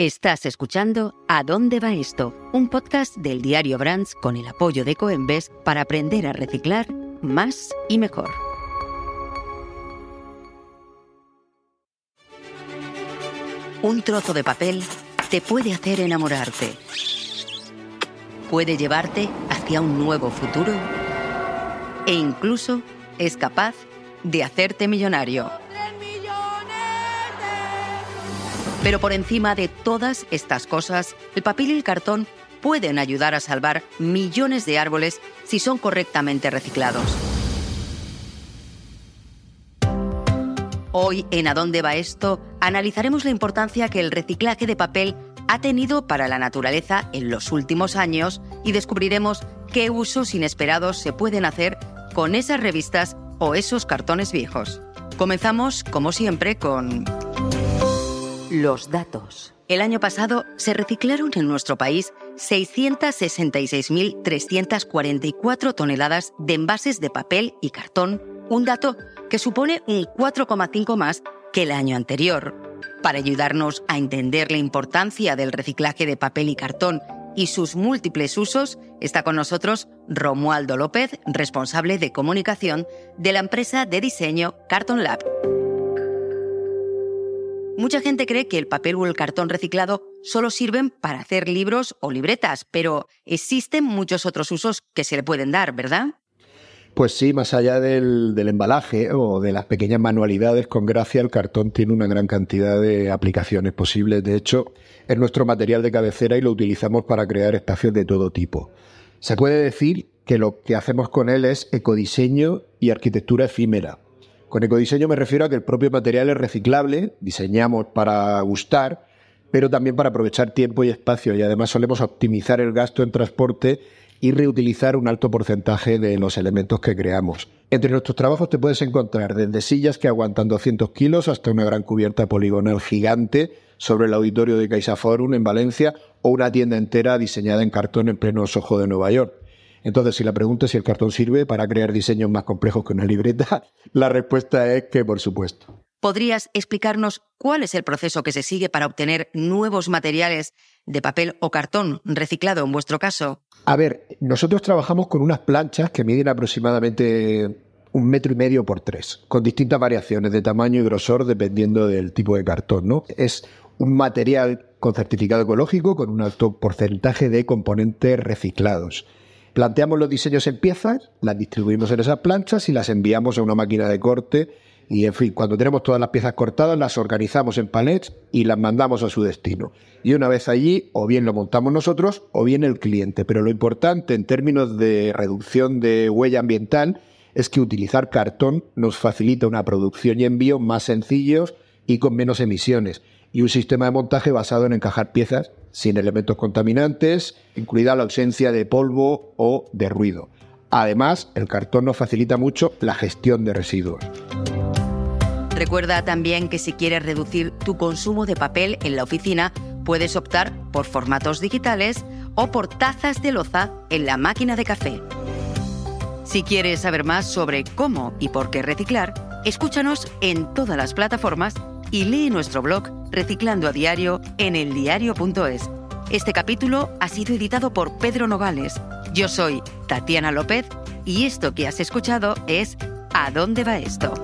Estás escuchando ¿A dónde va esto? Un podcast del diario Brands con el apoyo de Coembes para aprender a reciclar más y mejor. Un trozo de papel te puede hacer enamorarte. Puede llevarte hacia un nuevo futuro. E incluso es capaz de hacerte millonario. Pero por encima de todas estas cosas, el papel y el cartón pueden ayudar a salvar millones de árboles si son correctamente reciclados. Hoy en ¿A dónde va esto? analizaremos la importancia que el reciclaje de papel ha tenido para la naturaleza en los últimos años y descubriremos qué usos inesperados se pueden hacer con esas revistas o esos cartones viejos. Comenzamos, como siempre, con los datos. El año pasado se reciclaron en nuestro país 666.344 toneladas de envases de papel y cartón, un dato que supone un 4,5 más que el año anterior. Para ayudarnos a entender la importancia del reciclaje de papel y cartón y sus múltiples usos, está con nosotros Romualdo López, responsable de comunicación de la empresa de diseño Carton Lab. Mucha gente cree que el papel o el cartón reciclado solo sirven para hacer libros o libretas, pero existen muchos otros usos que se le pueden dar, ¿verdad? Pues sí, más allá del, embalaje o de las pequeñas manualidades, con gracia el cartón tiene una gran cantidad de aplicaciones posibles. De hecho, es nuestro material de cabecera y lo utilizamos para crear espacios de todo tipo. Se puede decir que lo que hacemos con él es ecodiseño y arquitectura efímera. Con ecodiseño me refiero a que el propio material es reciclable, diseñamos para gustar, pero también para aprovechar tiempo y espacio y además solemos optimizar el gasto en transporte y reutilizar un alto porcentaje de los elementos que creamos. Entre nuestros trabajos te puedes encontrar desde sillas que aguantan 200 kilos hasta una gran cubierta poligonal gigante sobre el auditorio de CaixaForum en Valencia o una tienda entera diseñada en cartón en pleno Soho de Nueva York. Entonces, si la pregunta es si el cartón sirve para crear diseños más complejos que una libreta, la respuesta es que por supuesto. ¿Podrías explicarnos cuál es el proceso que se sigue para obtener nuevos materiales de papel o cartón reciclado en vuestro caso? A ver, nosotros trabajamos con unas planchas que miden aproximadamente un metro y medio por tres, con distintas variaciones de tamaño y grosor dependiendo del tipo de cartón, ¿no? Es un material con certificado ecológico con un alto porcentaje de componentes reciclados. Planteamos los diseños en piezas, las distribuimos en esas planchas y las enviamos a una máquina de corte y en fin, cuando tenemos todas las piezas cortadas las organizamos en palets y las mandamos a su destino. Y una vez allí, o bien lo montamos nosotros o bien el cliente. Pero lo importante en términos de reducción de huella ambiental es que utilizar cartón nos facilita una producción y envío más sencillos y con menos emisiones y un sistema de montaje basado en encajar piezas sin elementos contaminantes, incluida la ausencia de polvo o de ruido. Además, el cartón nos facilita mucho la gestión de residuos. Recuerda también que si quieres reducir tu consumo de papel en la oficina, puedes optar por formatos digitales o por tazas de loza en la máquina de café. Si quieres saber más sobre cómo y por qué reciclar, escúchanos en todas las plataformas y lee nuestro blog Reciclando a Diario en eldiario.es. Este capítulo ha sido editado por Pedro Nogales. Yo soy Tatiana López y esto que has escuchado es ¿A dónde va esto?